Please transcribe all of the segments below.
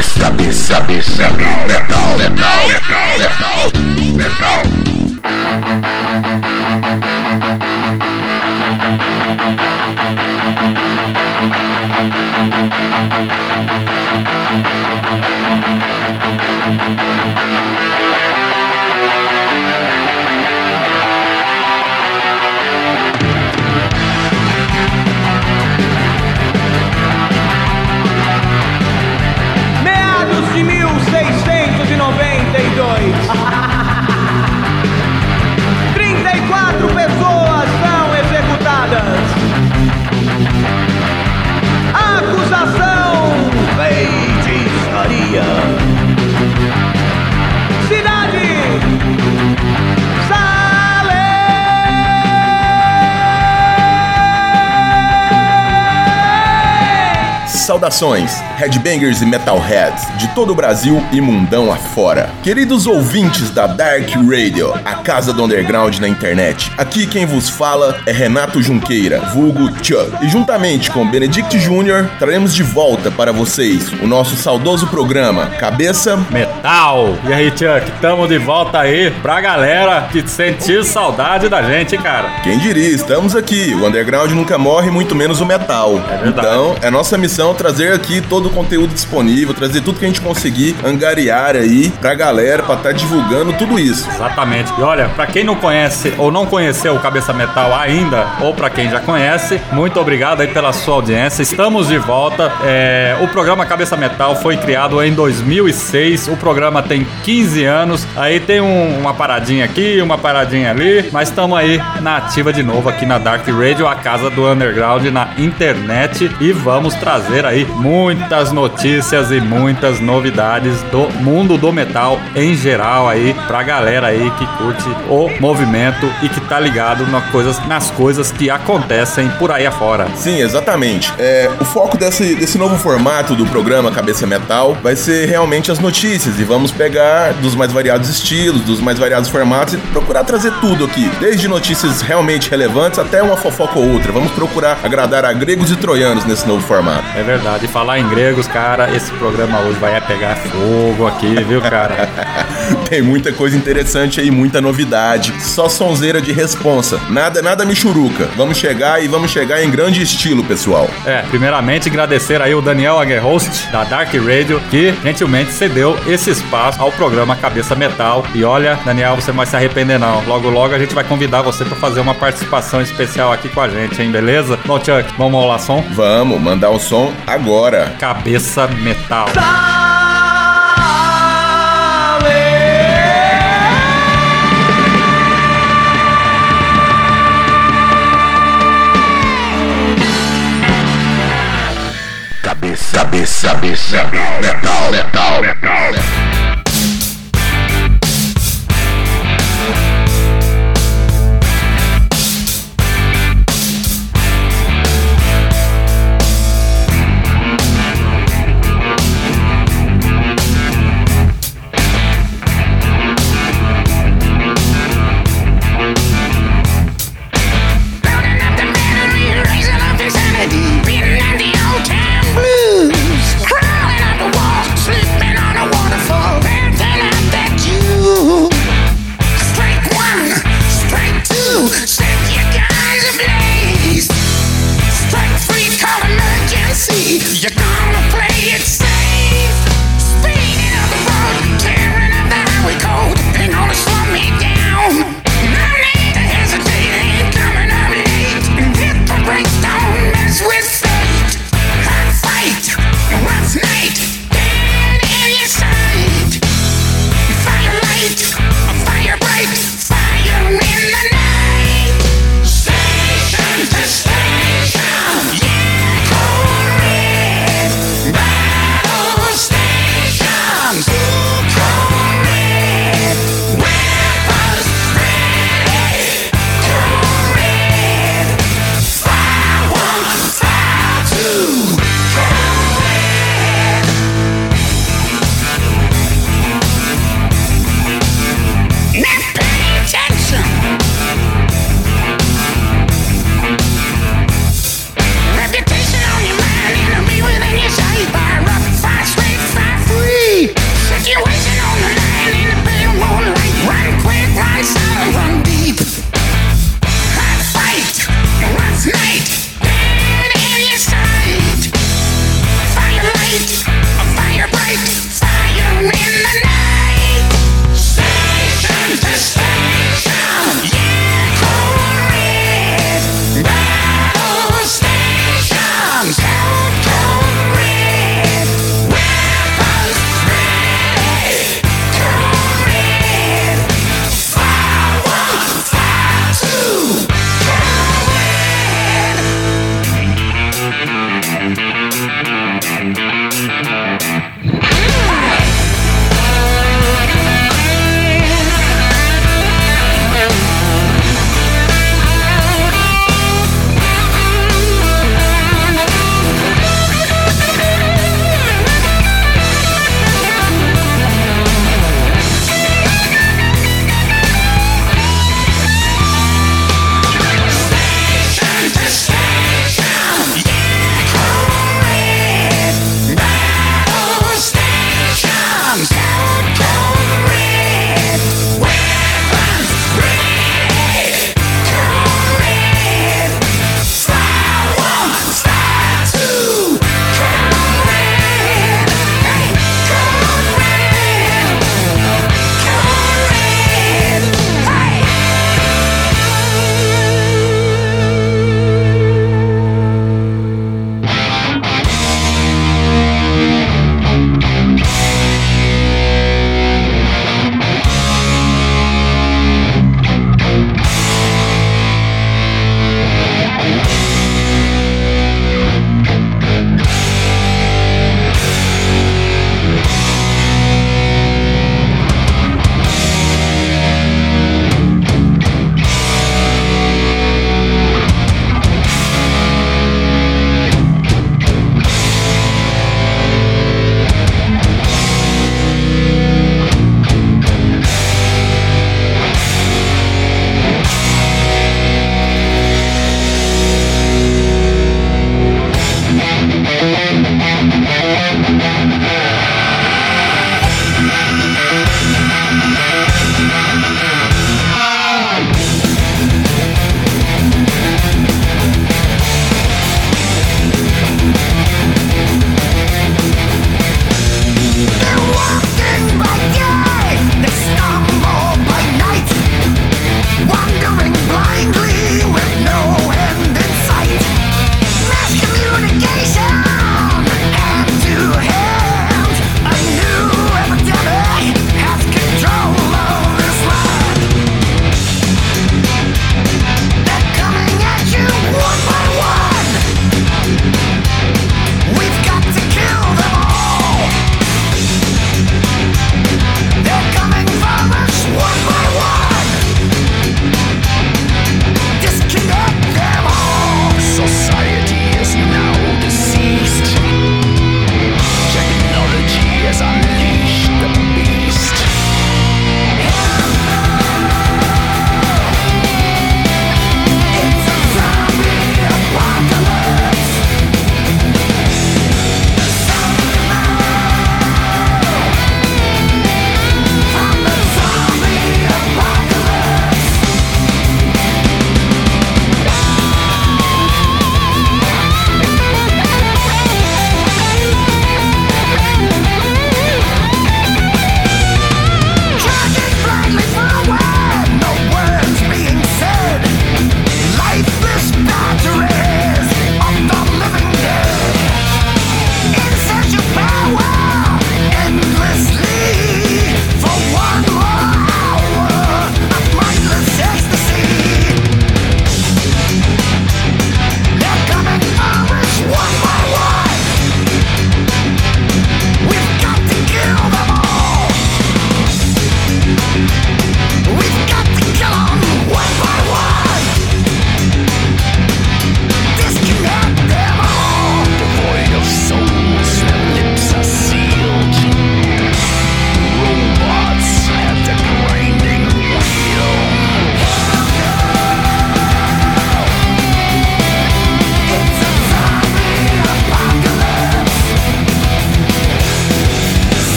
Cabeça, cabeça, cabeça, metal, metal, metal, metal, metal, metal. Saudações, headbangers e metalheads de todo o Brasil e mundão afora. Queridos ouvintes da Dark Radio, a casa do underground na internet. Aqui quem vos fala é Renato Junqueira, vulgo Chuck. E juntamente com Benedict Jr., traremos de volta para vocês o nosso saudoso programa Cabeça Metal! E aí, Chuck, tamo de volta aí pra galera que sentiu saudade da gente, cara. Quem diria, estamos aqui. O underground nunca morre, muito menos o metal. verdade. então, é nossa missão trazer aqui todo o conteúdo disponível, trazer tudo que a gente conseguir angariar aí pra galera, pra estar divulgando tudo isso. Exatamente. E olha, pra quem não conhece ou não conheceu o Cabeça Metal ainda, ou pra quem já conhece, muito obrigado aí pela sua audiência. Estamos de volta. É, o programa Cabeça Metal foi criado em 2006. O programa tem 15 anos. Aí tem um- uma paradinha aqui, uma paradinha ali, mas estamos aí na ativa de novo aqui na Dark Radio, a casa do underground na internet e vamos trazer aí muitas notícias e muitas novidades do mundo do metal em geral aí pra galera aí que curte o movimento e que tá ligado nas coisas, nas coisas que acontecem por aí afora. Sim, exatamente. É, o foco desse, desse novo formato do programa Cabeça Metal vai ser realmente as notícias e vamos pegar dos mais variados estilos, dos mais variados formatos e procurar trazer tudo aqui, desde notícias realmente relevantes até uma fofoca ou outra. Vamos procurar agradar a gregos e troianos nesse novo formato. É verdade, falar em gregos, cara, esse programa hoje vai é pegar fogo aqui, viu, cara? Tem muita coisa interessante aí, muita novidade. Só sonzeira de responsa. Nada, nada michuruca. Vamos chegar e vamos chegar em grande estilo, pessoal. É, primeiramente agradecer aí o Daniel Aguerhost da Dark Radio que gentilmente cedeu esse espaço ao programa Cabeça Metal. E olha, Daniel, você não vai se arrepender não. Logo logo a gente vai convidar você para fazer uma participação especial aqui com a gente, hein, beleza? Bom, Chuck, vamos ao lá som? Vamos mandar o som agora. Cabeça Metal. Cabeça, cabeça, cabeça, metal, metal, metal, metal.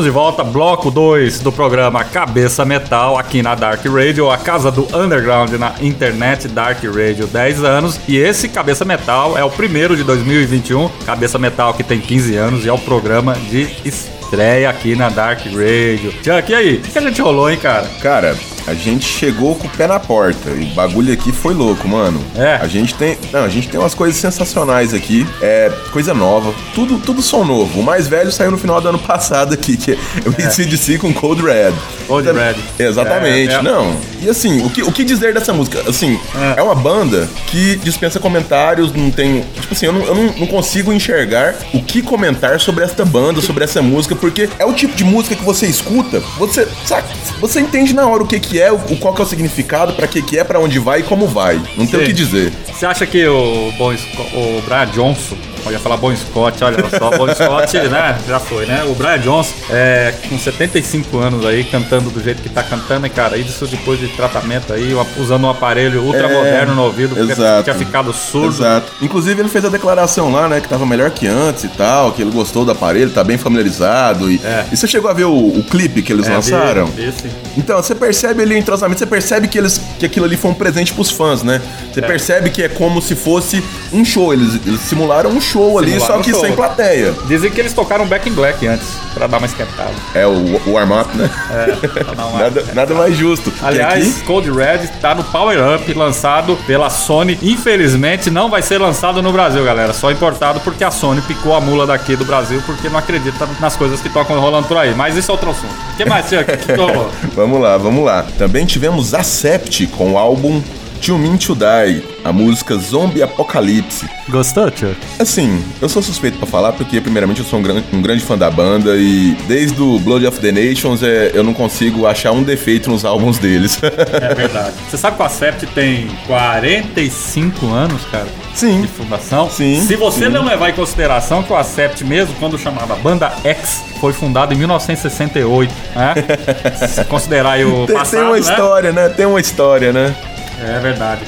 Estamos de volta, bloco 2 do programa Cabeça Metal, aqui na Dark Radio, a casa do underground na internet Dark Radio 10 anos. E esse Cabeça Metal é o primeiro de 2021, Cabeça Metal que tem 15 anos e é o programa de estreia aqui na Dark Radio. Chuck, e aí? O que a gente rolou, hein, cara? Cara, a gente chegou com o pé na porta e o bagulho aqui foi louco, mano. É. A gente tem, não, a gente tem umas coisas sensacionais aqui, é coisa nova, tudo, tudo som novo. O mais velho saiu no final do ano passado aqui, que é o ACDC com Cold Red. Então, Red. Exatamente. É, é. Não. E assim, o que, o que dizer dessa música? Assim, É. é. uma banda que dispensa comentários, não tem. Tipo assim, eu, não, eu não, não consigo enxergar o que comentar sobre esta banda, sobre essa música, porque é o tipo de música que você escuta, você, sabe, você entende na hora o que, que é, o, qual que é o significado, pra que, que é, pra onde vai e como vai. Não tem Sim. o que dizer. Você acha que o, Sco- o Brian Johnson, ia falar Bon Scott, olha só, Bon Scott, né, já foi, né? O Brian Johnson, é, com 75 anos aí, cantando do jeito que tá cantando, e cara, isso depois de tratamento aí, usando um aparelho ultra É, moderno no ouvido, porque exato. tinha ficado surdo. Exato. Inclusive, ele fez a declaração lá, né? Que tava melhor que antes e tal, que ele gostou do aparelho, tá bem familiarizado. E, É. e você chegou a ver o, o clipe que eles É, lançaram? vi- vi sim. Então, você percebe ali o entrosamento, você percebe que, eles, que aquilo ali foi um presente pros fãs, né? Você percebe que é como se fosse um show. Eles, eles simularam um show ali, Simularam só que show. sem plateia. Dizem que eles tocaram Back in Black antes, pra dar uma esquentada. É o, o warm-up, né? É, pra dar uma nada, nada mais justo. Aliás, aqui- Cold Red tá no Power Up, lançado pela Sony. Infelizmente, não vai ser lançado no Brasil, galera. Só importado porque a Sony picou a mula daqui do Brasil porque não acredita nas coisas que estão rolando por aí. Mas isso é outro assunto. O que mais, Tia? que que rolou? Vamos lá, vamos lá. Também tivemos Acept com o álbum To Mean To Die, a música Zombie Apocalipse. Gostou, Tia? Assim, eu sou suspeito pra falar porque, primeiramente, eu sou um, gran- um grande fã da banda e desde o Blood of the Nations é, eu não consigo achar um defeito nos álbuns deles. É verdade. Você sabe que o Acept tem 45 anos, cara? Sim. De fundação. Sim, Se você sim. não levar em consideração que o Acept, mesmo quando chamava Banda X, foi fundado em 1968, né? Se considerar aí o Tem, passado, tem uma né? história, né? Tem uma história, né? É verdade.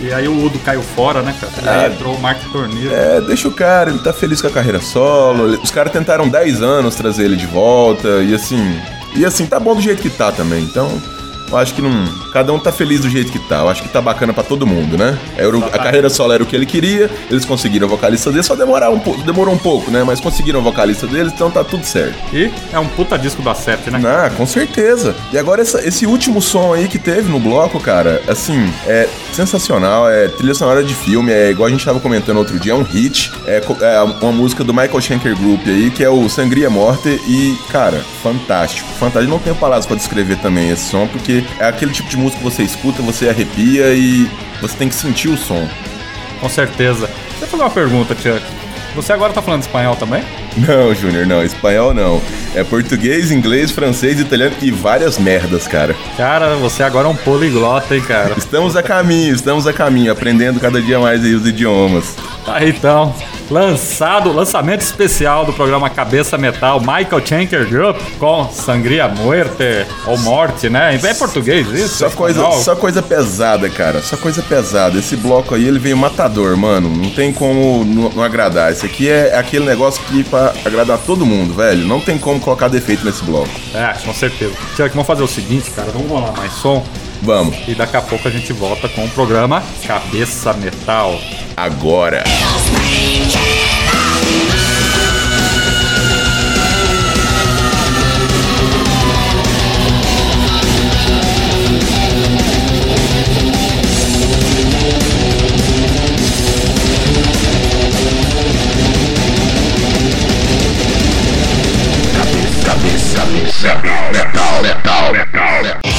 E aí o Udo caiu fora, né, cara? E aí Ah. entrou o Mark Torneiro. É, deixa o cara, ele tá feliz com a carreira solo. Os caras tentaram 10 anos trazer ele de volta e assim. E assim, tá bom do jeito que tá também. Então, eu acho que não. Cada um tá feliz do jeito que tá. Eu acho que tá bacana pra todo mundo, né? Era o- a carreira solo era o que ele queria, eles conseguiram a vocalista dele, só demorar um pouco, demorou um pouco, né? Mas conseguiram a vocalista deles, então tá tudo certo. E é um puta disco do Acept, né? Ah, com certeza. E agora essa- esse último som aí que teve no bloco, cara, assim, é sensacional, é trilha sonora de filme, é igual a gente tava comentando outro dia, é um hit, é, é uma música do Michael Schenker Group aí, que é o Sangria Morte e, cara, fantástico, fantástico. Não tenho palavras pra descrever também esse som, porque é aquele tipo de música que você escuta, você arrepia e você tem que sentir o som. Com certeza. Deixa eu fazer uma pergunta, Chuck. Você agora tá falando espanhol também? Não, Júnior, não, espanhol não. É português, inglês, francês, italiano e várias merdas, cara. Cara, você agora é um poliglota, hein, cara? Estamos a caminho, estamos a caminho, aprendendo cada dia mais aí os idiomas. Tá então. Lançado, lançamento especial do programa Cabeça Metal, Michael Schenker Group, com Sangria Muerte, ou Morte, né? É português isso? Só coisa, Espanhol? só coisa pesada, cara. Só coisa pesada. Esse bloco aí, ele veio matador, mano. Não tem como não, não agradar. Esse aqui é aquele negócio que pra agradar todo mundo, velho. Não tem como colocar defeito nesse bloco. É, com certeza. Chuck, vamos fazer o seguinte, cara. Vamos rolar mais som Vamos, e daqui a pouco a gente volta com o programa Cabeça Metal. agora. Metal, metal, metal,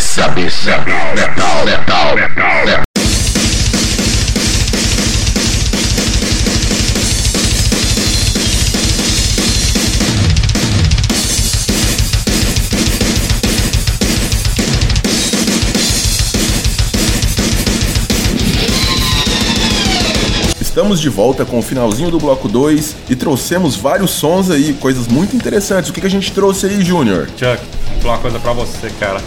metal. cabeça metal, metal, metal, metal. Estamos de volta com o finalzinho do bloco 2 e trouxemos vários sons aí, coisas muito interessantes. O que, que a gente trouxe aí, Júnior? Chuck, vou falar uma coisa pra você, cara.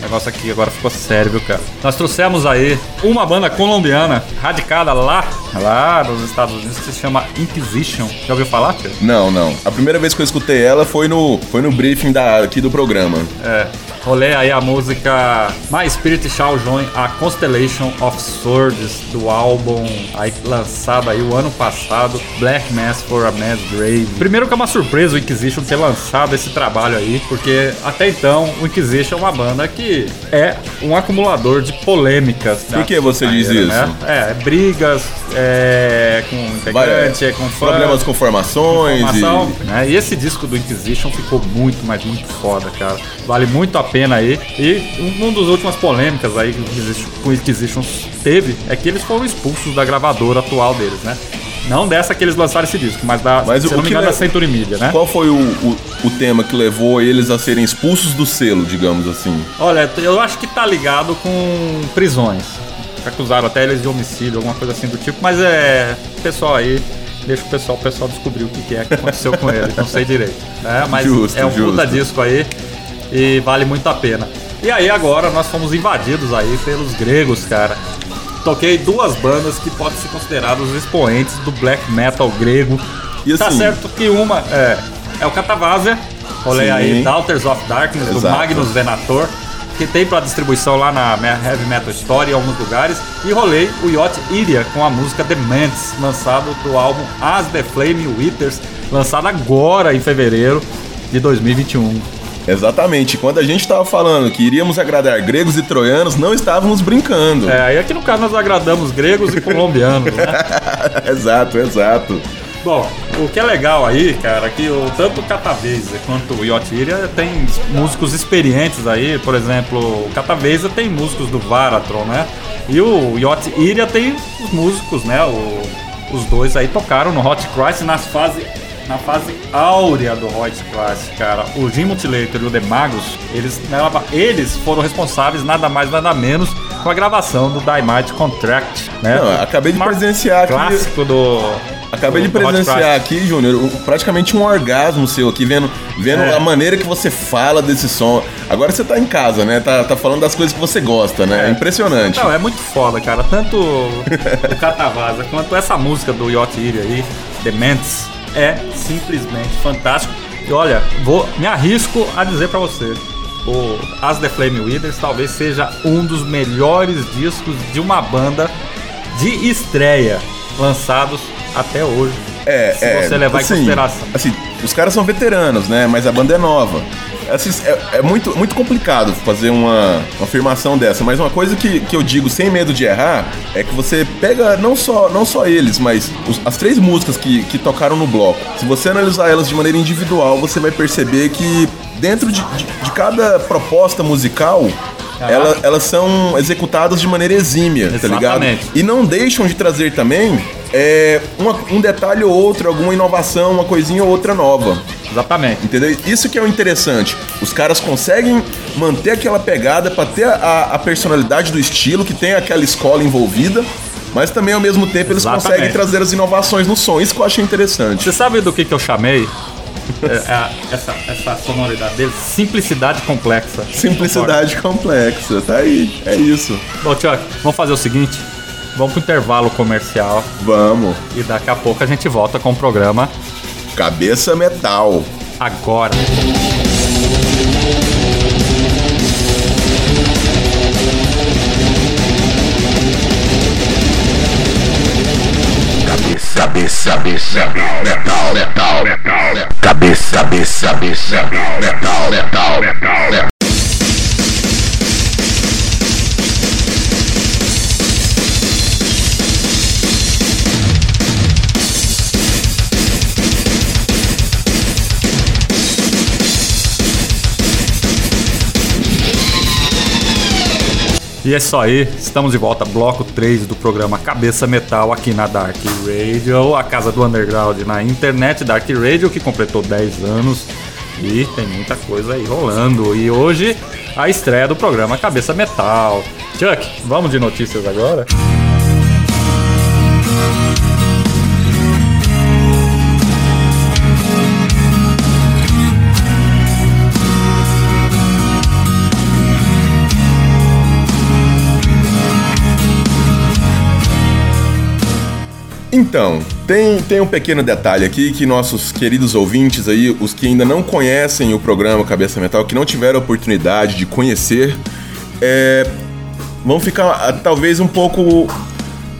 O negócio aqui agora ficou sério, cara? Nós trouxemos aí uma banda colombiana radicada lá, lá nos Estados Unidos que se chama Inquisition. Já ouviu falar, Chuck? Não, não. A primeira vez que eu escutei ela foi no, foi no briefing da, aqui do programa. É. Rolei aí a música My Spirit Shall Join a Constellation of Swords do álbum aí lançado aí o ano passado, Black Mass for a Mass Grave. Primeiro que é uma surpresa o Inquisition ter lançado esse trabalho aí, porque até então o Inquisition é uma banda que é um acumulador de polêmicas. Por que você diz isso? isso? É, brigas é, com integrante, é, com fã, Problemas com formações informação, e... né? E esse disco do Inquisition ficou muito, mas muito foda, cara. Vale muito a pena aí. E um, um dos últimas polêmicas aí que o Inquisition- teve é que eles foram expulsos da gravadora atual deles, né? Não dessa que eles lançaram esse disco, mas da, Mas se não me engano, da Century Media, né? Qual foi o, o, o tema que levou eles a serem expulsos do selo, digamos assim? Olha, eu acho que tá ligado com prisões. Acusaram até eles de homicídio, alguma coisa assim do tipo, mas é. Pessoal aí, deixa o pessoal, o pessoal descobrir o que, que é que aconteceu com ele, não sei direito. né? Mas Justo, é um puta justo. disco aí e vale muito a pena. E aí agora nós fomos invadidos aí pelos gregos, cara. Toquei duas bandas que podem ser consideradas os expoentes do black metal grego. E tá assim- certo que uma é, é o Catavazia, rolei Sim. aí Daughters of Darkness, do Exato. Magnus Venator, que tem pra distribuição lá na Heavy Metal Story em alguns lugares. E rolei o Yacht Iria com a música The Mantis, lançado do álbum As the Flame Withers, lançado agora em fevereiro de 2021. Exatamente. Quando a gente tava falando que iríamos agradar gregos e troianos, não estávamos brincando. É, e aqui no caso nós agradamos gregos e colombianos, né? exato, exato. Bom, o que é legal aí, cara, é que o, tanto o Cataveza quanto o Yotiria tem músicos experientes aí, por exemplo, o Cataveza tem músicos do Varatron, né? E o Yotiria tem os músicos, né? O- os dois aí tocaram no Hot Christ nas fase, na fase áurea do Hot Christ, cara. O Jim Mutilator e o The Magus, eles, eles foram responsáveis nada mais nada menos com a gravação do Dynamite Contract, né? Não, acabei de Marco presenciar aqui- clássico do Acabei de presenciar aqui, Júnior, praticamente um orgasmo seu aqui, vendo, vendo É. a maneira que você fala desse som. Agora você tá em casa, né? Tá, tá falando das coisas que você gosta, né? É impressionante. Não, é muito foda, cara. Tanto o Catavasa quanto essa música do Yacht Iria aí, Dementes, é simplesmente fantástico. E olha, vou me arrisco a dizer pra você. O As The Flame Withers talvez seja um dos melhores discos de uma banda de estreia lançados até hoje. É, se é, você levar assim, em consideração. Assim, os caras são veteranos, né? Mas a banda é nova. Assim, é, é muito, muito complicado fazer uma, uma afirmação dessa, mas uma coisa que, que eu digo sem medo de errar é que você pega não só, não só eles, mas os- as três músicas que, que tocaram no bloco. Se você analisar elas de maneira individual, você vai perceber que dentro de, de, de cada proposta musical. Ela- elas são executadas de maneira exímia, tá ligado? Exatamente. E não deixam de trazer também é, uma- um detalhe ou outro, alguma inovação, uma coisinha ou outra nova. Exatamente. Entendeu? Isso que é o interessante. Os caras conseguem manter aquela pegada pra ter a, a personalidade do estilo, que tem aquela escola envolvida, mas também ao mesmo tempo eles Exatamente. conseguem trazer as inovações no som. Isso que eu achei interessante. Você sabe do que, que eu chamei? É, é, essa, essa sonoridade dele? Simplicidade complexa. Simplicidade complexa, tá aí. É isso. Bom, Chuck, vamos fazer o seguinte: vamos pro intervalo comercial Vamos. e daqui a pouco a gente volta com o programa Cabeça metal. agora. Cabeça, cabeça, metal, metal, metal. Cabeça, cabeça, cabeça, metal, metal, metal, metal. E é isso aí, estamos de volta, bloco 3 do programa Cabeça Metal aqui na Dark Radio, a casa do underground na internet, Dark Radio, que completou 10 anos e tem muita coisa aí rolando. E hoje a estreia do programa Cabeça Metal. Chuck, vamos de notícias agora? Então, tem, tem um pequeno detalhe aqui que nossos queridos ouvintes aí, os que ainda não conhecem o programa Cabeça Metal, que não tiveram a oportunidade de conhecer, é, vão ficar ah, talvez um pouco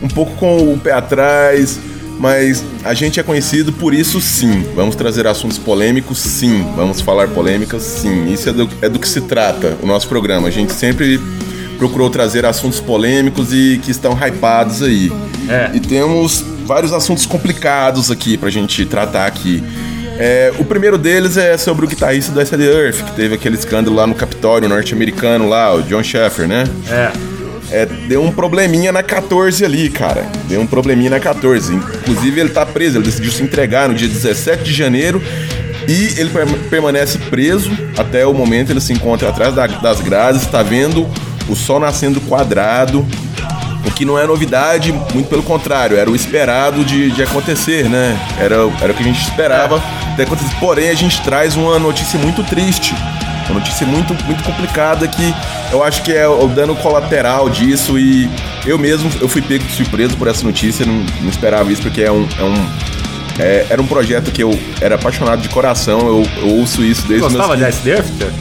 um pouco com o pé atrás, mas a gente é conhecido por isso sim. Vamos trazer assuntos polêmicos, sim. Vamos falar polêmicas, sim. Isso é do, é do que se trata o nosso programa. A gente sempre procurou trazer assuntos polêmicos e que estão hypados aí. É. E temos vários assuntos complicados aqui pra gente tratar aqui. É, o primeiro deles é sobre o guitarrista do SD Earth, que teve aquele escândalo lá no Capitólio norte-americano lá, o John Sheffer, né? É. É, deu um probleminha na 14 ali, cara. Deu um probleminha na 14. Inclusive, ele tá preso, ele decidiu se entregar no dia 17 de janeiro e ele per- permanece preso até o momento. Ele se encontra atrás da- das grades, tá vendo o sol nascendo quadrado. O que não é novidade, muito pelo contrário, era o esperado de, de acontecer, né? Era, era o que a gente esperava ter acontecido. Porém, a gente traz uma notícia muito triste. Uma notícia muito, muito complicada que eu acho que é o dano colateral disso e eu mesmo eu fui pego de surpresa por essa notícia, não, não esperava isso porque é um. É um é- era um projeto que eu era apaixonado de coração, eu, eu ouço isso desde os meus Gostava de 15 Ice?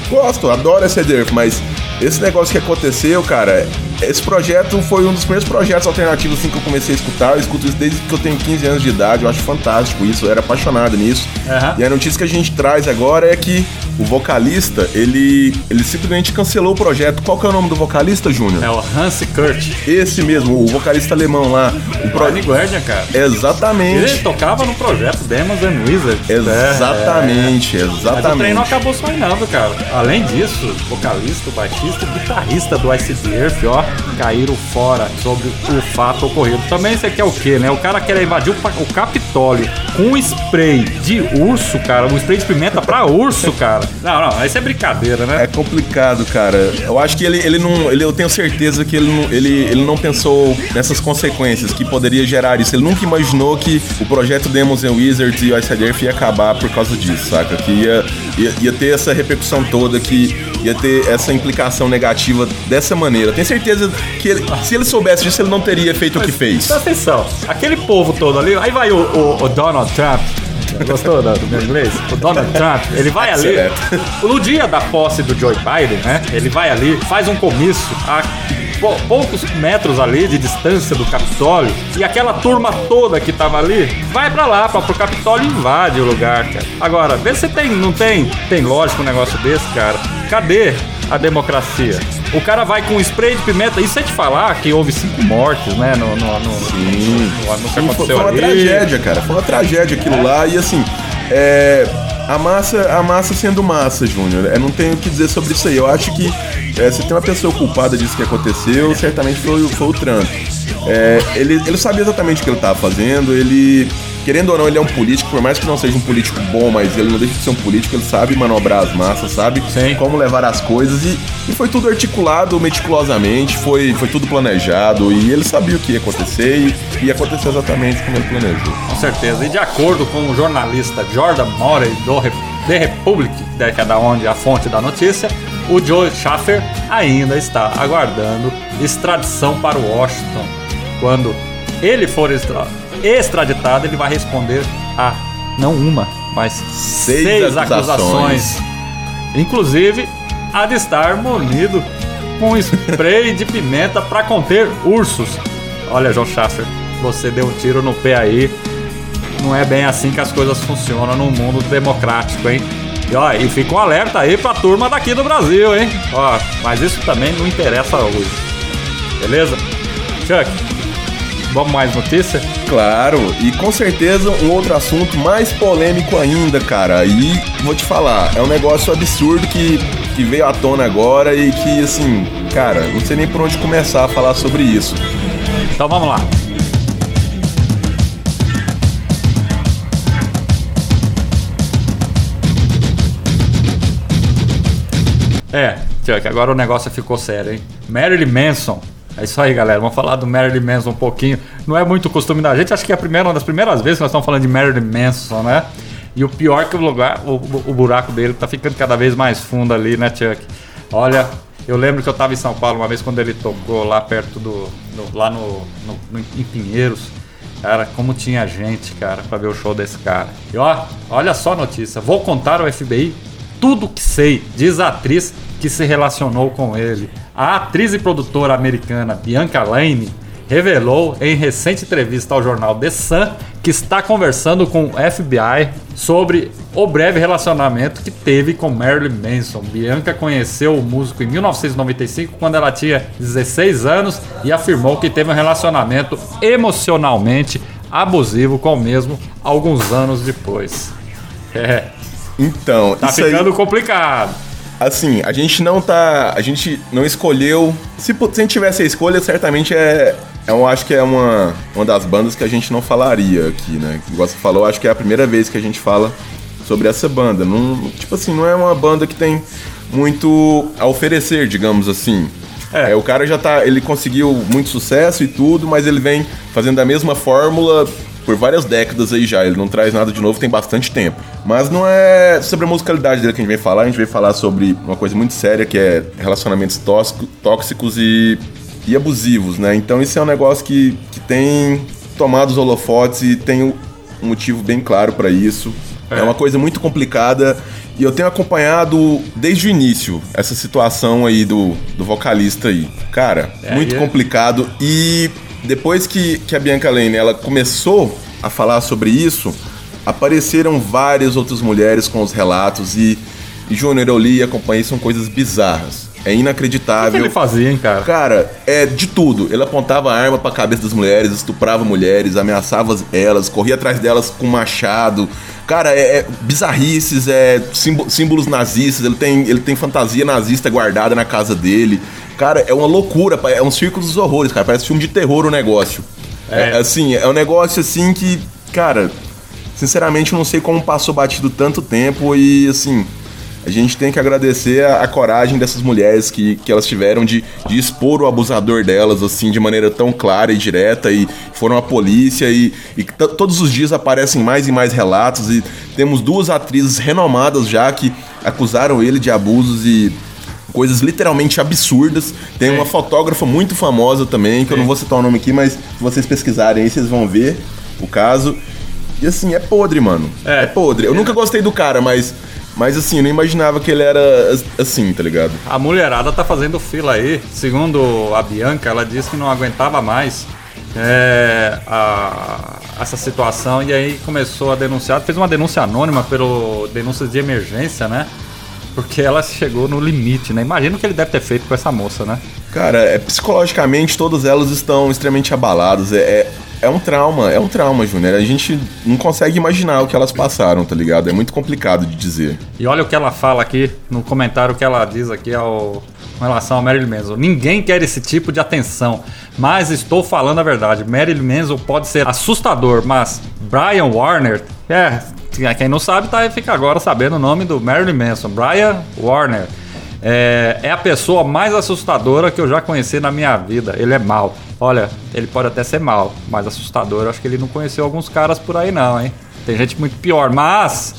Gosto, adoro Earth, mas esse negócio que aconteceu, cara, esse projeto foi um dos primeiros projetos alternativos assim, que eu comecei a escutar. Eu escuto isso desde que eu tenho 15 anos de idade, eu acho fantástico isso, eu era apaixonado nisso. Aham. E a notícia que a gente traz agora é que o vocalista, ele, ele simplesmente cancelou o projeto. Qual que é o nome do vocalista, Júnior? É o Hans Kurt. Esse mesmo, o vocalista alemão lá. O pro... Blind Guardian, cara. Exatamente. Ele tocava no projeto Demons and Wizards. Exatamente, É, Mas o trem exatamente. não acabou só não, viu, cara. Além disso, vocalista, baixista guitarrista do Ice Earth, ó, caíram fora sobre o fato ocorrido. Também você quer o quê, né? O cara quer invadir o, o Capitólio com um spray de urso, cara. Um spray de pimenta pra urso, cara. Não, não, isso é brincadeira, né? É complicado, cara. Eu acho que ele, ele não. Ele, eu tenho certeza que ele não, ele, ele não pensou nessas consequências que poderia gerar isso. Ele nunca imaginou que o projeto Demons and Wizards e o Ice Earth ia acabar por causa disso, saca? Que ia, ia, ia ter essa repercussão toda, que ia ter essa implicação negativa dessa maneira. Tenho certeza que ele, se ele soubesse disso, ele não teria feito o que fez. Presta atenção, aquele povo todo ali, aí vai o, o- o Donald Trump. Gostou do, meu inglês? O Donald Trump, ele vai ali. No dia da posse do Joe Biden, né? Ele vai ali, faz um comício a pou- poucos metros ali de distância do Capitólio e aquela turma toda que tava ali vai pra lá, pra, pro Capitólio invade o lugar, cara. Agora, vê se tem, não tem, tem lógico um negócio desse, cara. Cadê a democracia? O cara vai com spray de pimenta, e sem te falar que houve cinco mortes, né? No, no, no, Sim. no, no que Sim, foi, aconteceu foi uma tragédia, cara. Foi uma tragédia aquilo lá. E assim, é, a massa, a massa sendo massa, Júnior. Eu não tenho o que dizer sobre isso aí. Eu acho que é, se tem uma pessoa culpada disso que aconteceu, certamente foi, o- foi o Trump. É, ele, ele sabia exatamente o que ele estava fazendo. Ele, querendo ou não, ele é um político. Por mais que não seja um político bom, mas ele não deixa de ser um político. Ele sabe manobrar as massas, sabe Sim. como levar as coisas. E, e foi tudo articulado meticulosamente. Foi, foi tudo planejado. E ele sabia o que ia acontecer. E, e aconteceu exatamente como ele planejou. Com certeza. E de acordo com o jornalista Jordan Morey do The Republic, né, que é da onde a fonte da notícia, o Joe Schaffer ainda está aguardando extradição para Washington. Quando ele for extra- extraditado, ele vai responder a não uma, mas seis, Seis acusações. acusações. Inclusive a de estar munido com spray de pimenta para conter ursos. Olha, Joe Schaffer, você deu um tiro no pé aí. Não é bem assim que as coisas funcionam no mundo democrático, hein? E, ó, e fica um alerta aí pra turma daqui do Brasil, hein? Ó, mas isso também não interessa hoje. Beleza? Chuck, vamos mais notícia? Claro, e com certeza um outro assunto mais polêmico ainda, cara. E vou te falar, é um negócio absurdo que que veio à tona agora e que, assim, cara, não sei nem por onde começar a falar sobre isso. Então vamos lá. É, agora o negócio ficou sério, hein? Marilyn Manson. É isso aí, galera. Vamos falar do Marilyn Manson um pouquinho. Não é muito costume da gente, acho que é a primeira, uma das primeiras vezes que nós estamos falando de Marilyn Manson, né? E o pior é que o lugar, o, o buraco dele tá ficando cada vez mais fundo ali, né, Chuck? Olha, eu lembro que eu tava em São Paulo uma vez quando ele tocou lá perto do. do- lá no, no- no- em Pinheiros. Cara, como tinha gente, cara, pra ver o show desse cara. E ó, olha só a notícia. Vou contar ao FBI tudo que sei, diz a atriz que se relacionou com ele. A atriz e produtora americana Bianca Lane revelou em recente entrevista ao jornal The Sun que está conversando com o FBI sobre o breve relacionamento que teve com Marilyn Manson. Bianca conheceu o músico em 1995 quando ela tinha 16 anos e afirmou que teve um relacionamento emocionalmente abusivo com o mesmo alguns anos depois. É, Então, tá ficando aí, complicado. Assim, a gente não tá. A gente não escolheu. Se, se a gente tivesse a escolha, certamente é. Eu acho que é uma, uma das bandas que a gente não falaria aqui, né? Igual você falou, acho que é a primeira vez que a gente fala sobre essa banda. Não, tipo assim, não é uma banda que tem muito a oferecer, digamos assim. É. É, o cara já tá. Ele conseguiu muito sucesso e tudo, mas ele vem fazendo a mesma fórmula por várias décadas aí já. Ele não traz nada de novo tem bastante tempo. Mas não é sobre a musicalidade dele que a gente vem falar, a gente vem falar sobre uma coisa muito séria que é relacionamentos tóxico- tóxicos e, e abusivos, né? Então isso é um negócio que, que tem tomado os holofotes e tem um motivo bem claro pra isso. É. uma coisa muito complicada e eu tenho acompanhado desde o início essa situação aí do, do vocalista aí. Cara, É, muito é- complicado e depois que, que a Bianca Lane ela começou a falar sobre isso, apareceram várias outras mulheres com os relatos e, e Júnior, eu li e acompanhei, são coisas bizarras. É O que inacreditável. ele fazia, hein, cara? Cara, é de tudo. Ele apontava a arma pra cabeça das mulheres, estuprava mulheres, ameaçava elas, corria atrás delas com machado. Cara, é, é bizarrices, é símbo- símbolos nazistas. Ele tem, ele tem fantasia nazista guardada na casa dele. Cara, é uma loucura, é um círculo dos horrores, cara. Parece filme de terror o negócio. É. É, assim, é um negócio assim que, cara, sinceramente eu não sei como passou batido tanto tempo e assim. A gente tem que agradecer a, a coragem dessas mulheres que, que elas tiveram de, de expor o abusador delas, assim, de maneira tão clara e direta, e foram à polícia, e, e todos os dias aparecem mais e mais relatos, e temos duas atrizes renomadas já que acusaram ele de abusos e coisas literalmente absurdas. Tem uma fotógrafa muito famosa também, que eu não vou citar o nome aqui, mas se vocês pesquisarem aí, vocês vão ver o caso. E assim, é podre, mano. É. É, podre. Eu nunca gostei do cara, mas. Mas assim, eu não imaginava que ele era as- assim, tá ligado? A mulherada tá fazendo fila aí. Segundo a Bianca, ela disse que não aguentava mais é, a- essa situação e aí começou a denunciar. Fez uma denúncia anônima pelo denúncias de emergência, né? Porque ela chegou no limite, né? Imagina o que ele deve ter feito com essa moça, né? Cara, é, psicologicamente todas elas estão extremamente abaladas. É, é, é um trauma, é um trauma, Júnior. A gente não consegue imaginar o que elas passaram, tá ligado? É muito complicado de dizer. E olha o que ela fala aqui no comentário que ela diz aqui ao, com relação ao Marilyn Manson. Ninguém quer esse tipo de atenção, mas estou falando a verdade. Marilyn Manson pode ser assustador, mas Brian Warner, é, quem não sabe tá, fica agora sabendo o nome do Marilyn Manson. Brian Warner é, é a pessoa mais assustadora que eu já conheci na minha vida. Ele é mau. Olha, ele pode até ser mau, mas assustador. Eu acho que ele não conheceu alguns caras por aí não, hein? Tem gente muito pior, mas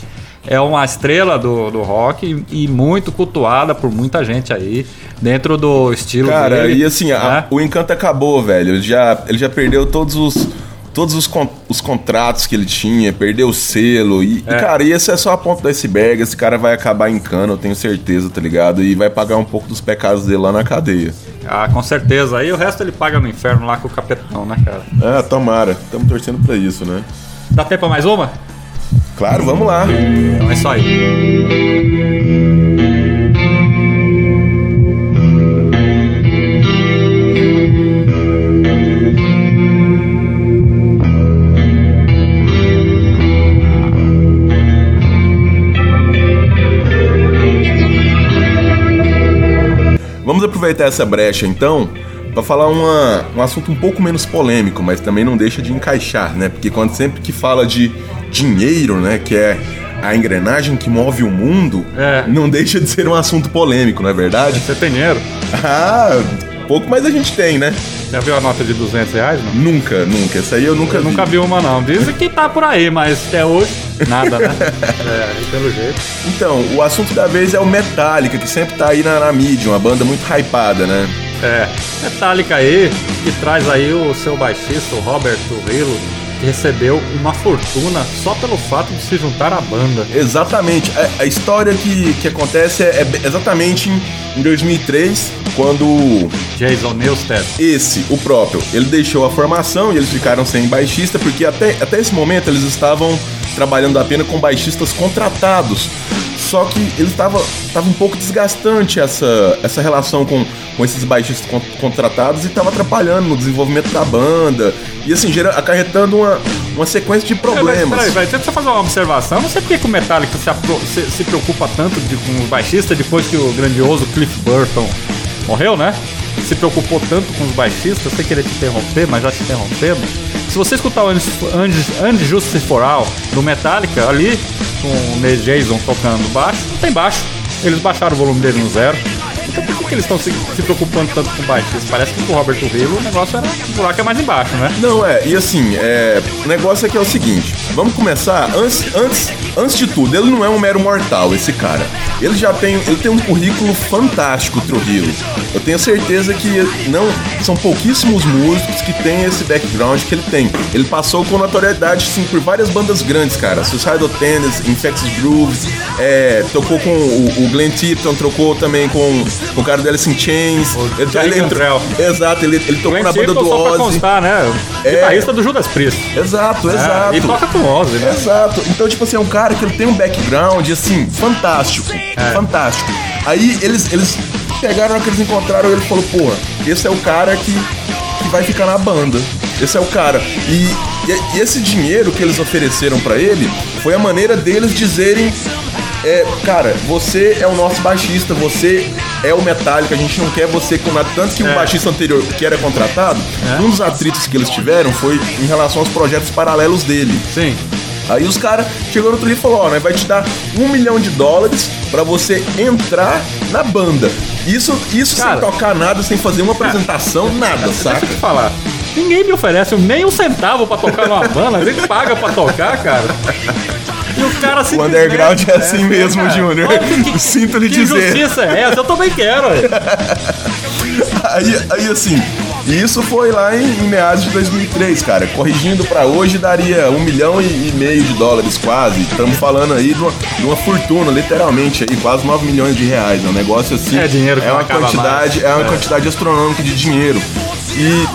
é uma estrela do, do rock e, e muito cultuada por muita gente aí, dentro do estilo Cara, dele. e assim, a- né? o encanto acabou, velho. Ele já, ele já perdeu todos os. Todos os, con- os contratos que ele tinha, perdeu o selo. E, e, É. cara, e esse é só a ponta do iceberg. Esse cara vai acabar em cana, eu tenho certeza, tá ligado? E vai pagar um pouco dos pecados dele lá na cadeia. Ah, com certeza. Aí o resto ele paga no inferno lá com o capetão, né, cara? Ah, tomara. Estamos torcendo pra isso, né? Dá tempo pra mais uma? Claro, vamos lá. Então é isso aí. Aproveitar essa brecha então para falar uma, um assunto um pouco menos polêmico, mas também não deixa de encaixar, né? Porque quando sempre que fala de dinheiro, né, que é a engrenagem que move o mundo, É. não deixa de ser um assunto polêmico, não é verdade? Você tem dinheiro? Ah, pouco mais a gente tem, né? Já viu a nota de 200 reais? Não? Nunca, nunca. Essa aí eu nunca Eu vi. nunca vi uma, não. Dizem que tá por aí, mas até hoje, nada, né? É, pelo jeito. Então, o assunto da vez é o Metallica, que sempre tá aí na, na mídia, uma banda muito hypada, né? É, Metallica aí, que traz aí o seu baixista, o Robert Trujillo, que recebeu uma fortuna só pelo fato de se juntar à banda. Exatamente. A, a história que, que acontece é, é exatamente em, em 2003, quando Jason Newsted. esse, o próprio, ele deixou a formação e eles ficaram sem baixista, porque até, até esse momento eles estavam trabalhando apenas com baixistas contratados. Só que ele estava tava um pouco desgastante essa, essa relação com, com esses baixistas con- contratados e estava atrapalhando no desenvolvimento da banda. E assim, gera, acarretando uma, uma sequência de É, mas problemas. Peraí, peraí, deixa eu fazer uma observação. Eu Não sei por que o Metallica se, apro- se- se preocupa tanto de- com os baixistas depois que o grandioso Cliff Burton morreu, né? Se preocupou tanto com os baixistas, sem querer te interromper, mas já te interrompendo. Se você escutar o And Justice for All do Metallica ali, com o Neil Jason tocando baixo, não tem baixo. Eles baixaram o volume dele no zero. Então por que, que eles estão se, se preocupando tanto com baixistas? Parece que com o Robert Trujillo o negócio era o buraco é mais embaixo, né? Não, é, e assim, é, o negócio aqui é o seguinte, vamos começar, antes, antes, antes de tudo, ele não é um mero mortal, esse cara. Ele já tem, ele tem um currículo fantástico, Trujillo. Eu tenho certeza que não, são pouquíssimos músicos que têm esse background que ele tem. Ele passou com notoriedade, sim, por várias bandas grandes, cara. Suicidal Tennis, Infected Grooves, é, tocou com o, o Glenn Tipton, trocou também com, com o cara do Alice in Chains. Ele, Jerry Cantrell. Exato, ele, ele tocou na banda do só pra Ozzy. constar, né? É. Guitarrista do Judas Priest. Exato, É, exato. E toca com o Ozzy, né? Exato. Então, tipo assim, é um cara que ele tem um background, assim, fantástico. É. Fantástico. Aí eles, eles pegaram, hora que eles encontraram ele falou, pô, esse é o cara que, que vai ficar na banda. Esse é o cara. E, e- e esse dinheiro que eles ofereceram pra ele foi a maneira deles dizerem. É, cara, você é o nosso baixista, você é o Metallica, a gente não quer você com nada. Tanto que o É. baixista anterior que era contratado, um dos atritos que eles tiveram foi em relação aos projetos paralelos dele. Sim. Aí os caras chegou no outro dia e falou, ó, né, vai te dar um milhão de dólares pra você entrar na banda. Isso, isso Cara. sem tocar nada, sem fazer uma apresentação, nada, Deixa saca? eu te falar. Ninguém me oferece nem um centavo pra tocar numa banda, nem paga pra tocar, cara. E o cara O underground é assim mesmo, Júnior. Sinto lhe que dizer. injustiça é essa? Eu também quero. Aí, aí assim, isso foi lá em, em meados de 2003, cara. Corrigindo pra hoje, daria um milhão e, e meio de dólares quase. Estamos falando aí de uma, de uma fortuna, literalmente, aí, quase 9 milhões de reais. É um negócio assim. É dinheiro que é uma quantidade, mais. É uma É. quantidade astronômica de dinheiro. E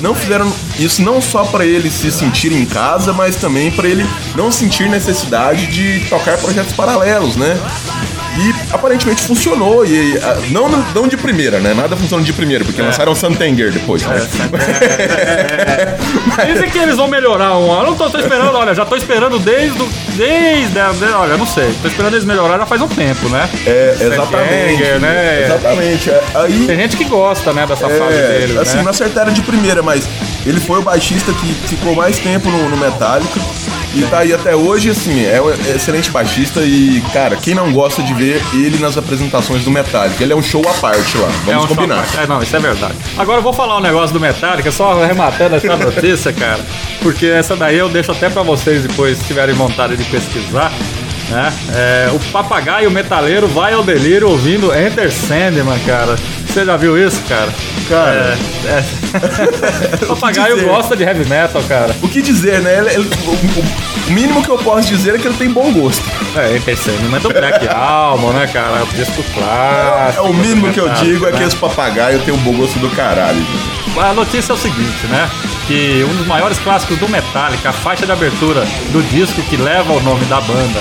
não fizeram isso não só pra ele se sentir em casa, mas também pra ele não sentir necessidade de tocar projetos paralelos, né? E aparentemente funcionou, e ah, não, não de primeira, né? Nada funciona de primeira, porque lançaram Santanger depois, né? Dizem que eles vão melhorar um. Eu não tô, tô esperando, olha, já tô esperando desde. o- Desde. de- olha, não sei. Tô esperando eles melhorar já faz um tempo, né? É, exatamente. Santanger, né? Exatamente. É, Aí, Tem gente que gosta, né, dessa fase é, deles, assim, né? não acertaram de primeira, mas ele foi o baixista que ficou mais tempo no, no Metallica. E tá aí até hoje, assim, é um excelente baixista e, cara, quem não gosta de ver ele nas apresentações do Metallica? Ele é um show à parte lá, vamos É um combinar. É, não, isso é verdade. Agora eu vou falar um negócio do Metallica, só arrematando essa notícia, cara. Porque essa daí eu deixo até pra vocês depois, se tiverem vontade de pesquisar. Né? É, o papagaio metaleiro vai ao delírio ouvindo Enter Sandman, cara. Você já viu isso, cara? Cara. É, é. o papagaio dizer? gosta de heavy metal, cara. O que dizer, né? Ele- ele- o, o- mínimo que eu posso dizer é que ele tem bom gosto. É, Enter Sandman é do Black Album, né, cara? O disco É clássico. o mínimo que eu digo é né? que esse papagaio tem um bom gosto do caralho. gente. A notícia é o seguinte, né? Que um dos maiores clássicos do Metallica, a faixa de abertura do disco que leva o nome da banda,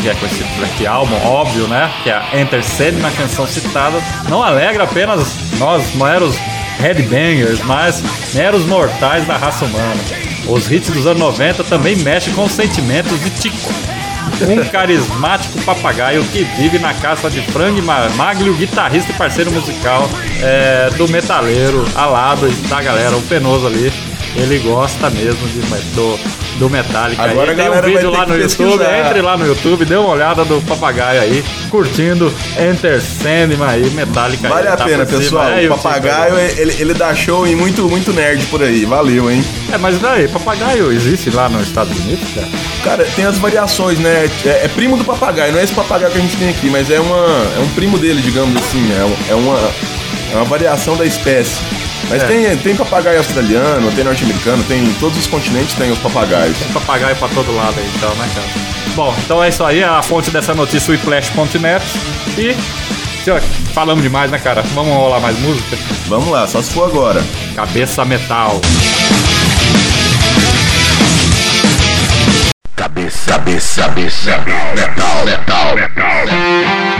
que é com esse Black Album, óbvio, né? Que é a Enter Sandman, canção citada, não alegra apenas nós, meros headbangers, mas meros mortais da raça humana. Os hits dos anos 90 também mexem com os sentimentos de Tico, um carismático papagaio que vive na casa de Frank Ma- Maglio, guitarrista e parceiro musical é, do metaleiro, alado da galera, o penoso ali. Ele gosta mesmo de, do, do Metallica. Agora aí. Tem um vídeo lá no YouTube, pesquisar. entre lá no YouTube, dê uma olhada do papagaio aí, curtindo Enter Sandman aí, Metallica. aí, Vale a tá pena, pessoal. É, o papagaio, ele, ele dá show em muito, muito nerd por aí. Valeu, hein? É, mas daí, papagaio existe lá nos Estados Unidos, cara? Cara, tem as variações, né? É, é primo do papagaio, não é esse papagaio que a gente tem aqui, mas é, uma, é um primo dele, digamos assim. É, um- é uma, é uma variação da espécie. Mas É. tem, tem papagaio australiano, tem norte-americano, tem em todos os continentes tem os papagaios. papagaio pra todo lado aí, então, né, cara? Bom, então é isso aí, a fonte dessa notícia, o iplash.net. E, senhor, falamos demais, né, cara? Vamos rolar mais música? Vamos lá, só se for agora. Cabeça Metal. Cabeça, cabeça, cabeça, metal, metal, metal.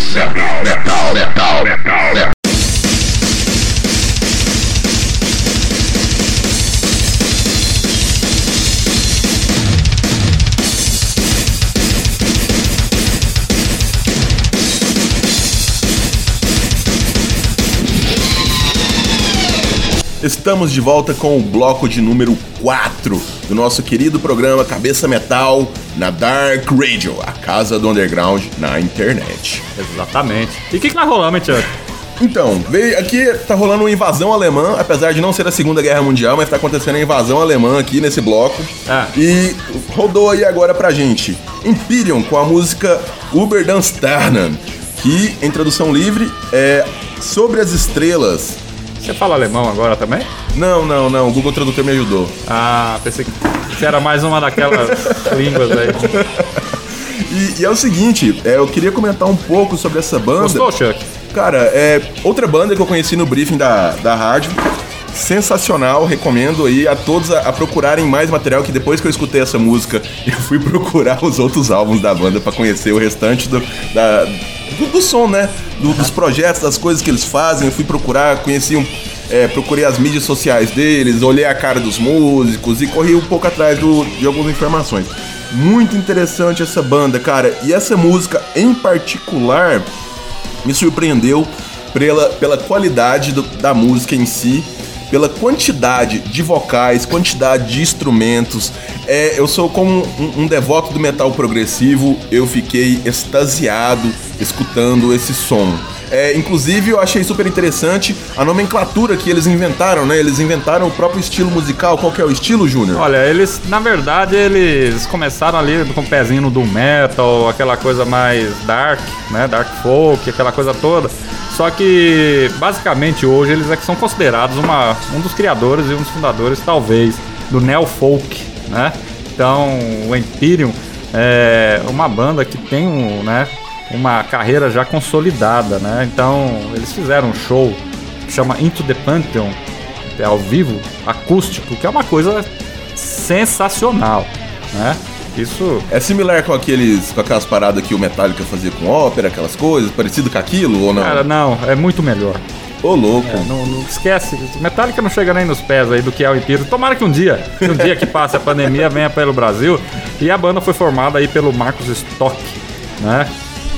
Cabeça, metal, metal, metal, metal. Estamos de volta com o bloco de número 4 do nosso querido programa Cabeça Metal na Dark Radio, casa do underground na internet. Exatamente. E o que, que nós rolamos, hein, Chuck? Então, veio aqui tá rolando uma invasão alemã, apesar de não ser a Segunda Guerra Mundial, mas tá acontecendo a invasão alemã aqui nesse bloco. Ah. E rodou aí agora pra gente Imperium com a música Uber Dan Sternen, que em tradução livre é Sobre as Estrelas. Você fala alemão agora também? Não, não, não, o Google Tradutor me ajudou. Ah, pensei que era mais uma daquelas línguas aí. E, e é o seguinte, é, eu queria comentar um pouco sobre essa banda. Gostou, Chuck? Cara, é outra banda que eu conheci no briefing da, da rádio. Sensacional, recomendo aí a todos a, a procurarem mais material. Que depois que eu escutei essa música, eu fui procurar os outros álbuns da banda pra conhecer o restante do, da, do, do som, né? Do- dos projetos, das coisas que eles fazem. Eu fui procurar, conheci um. é, procurei as mídias sociais deles, olhei a cara dos músicos e corri um pouco atrás do- de algumas informações. Muito interessante essa banda, cara. E essa música em particular me surpreendeu pela, pela qualidade do- da música em si, pela quantidade de vocais, quantidade de instrumentos. É, eu sou como um, um devoto do metal progressivo, eu fiquei extasiado escutando esse som. É, inclusive, eu achei super interessante a nomenclatura que eles inventaram, né? Eles inventaram o próprio estilo musical. Qual que é o estilo, Júnior? Olha, eles, na verdade, eles começaram ali com o pezinho doom metal, aquela coisa mais dark, né? Dark folk, aquela coisa toda. Só que, basicamente, hoje eles é que são considerados uma, um dos criadores e um dos fundadores, talvez, do neo folk, né? Então, o Imperium é uma banda que tem um, né, uma carreira já consolidada, né? Então, eles fizeram um show que chama Into the Pantheon, é ao vivo, acústico, que é uma coisa sensacional, né? Isso É similar com aqueles com aquelas paradas que o Metallica fazia com ópera, aquelas coisas, parecido com aquilo ou não? Cara, não, é muito melhor. Ô louco. Não, não esquece, Metallica não chega nem nos pés aí do que é o Império. Tomara que um dia, que um dia que passe a pandemia, venha pelo Brasil. E a banda foi formada aí pelo Marcos Stock, né?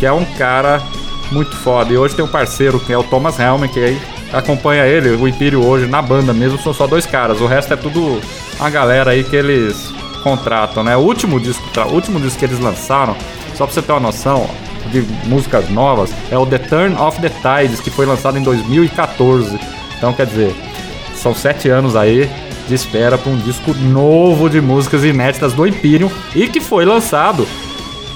Que é um cara muito foda. E hoje tem um parceiro que é o Thomas Helm, que aí acompanha ele, o Império hoje, na banda mesmo, são só dois caras. O resto é tudo uma galera aí que eles contratam, né? O último disco, o último disco que eles lançaram, só pra você ter uma noção, de músicas novas, é o The Turn of the Tides, que foi lançado em 2014. Então, quer dizer, são sete anos aí de espera para um disco novo de músicas inéditas do Imperium e que foi lançado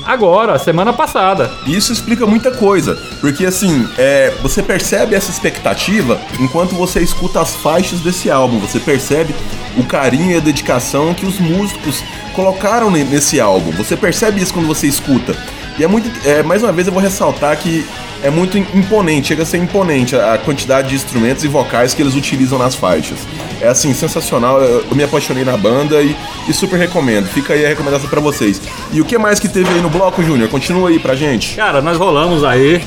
agora, semana passada. Isso explica muita coisa, porque assim, é, você percebe essa expectativa enquanto você escuta as faixas desse álbum, você percebe o carinho e a dedicação que os músicos colocaram ne- nesse álbum. Você percebe isso quando você escuta. E é muito, é, mais uma vez eu vou ressaltar que é muito imponente, chega a ser imponente a a quantidade de instrumentos e vocais que eles utilizam nas faixas. É assim, sensacional, eu, eu me apaixonei na banda e, e super recomendo. Fica aí a recomendação pra vocês. E o que mais que teve aí no bloco, Júnior? Continua aí pra gente. Cara, nós rolamos aí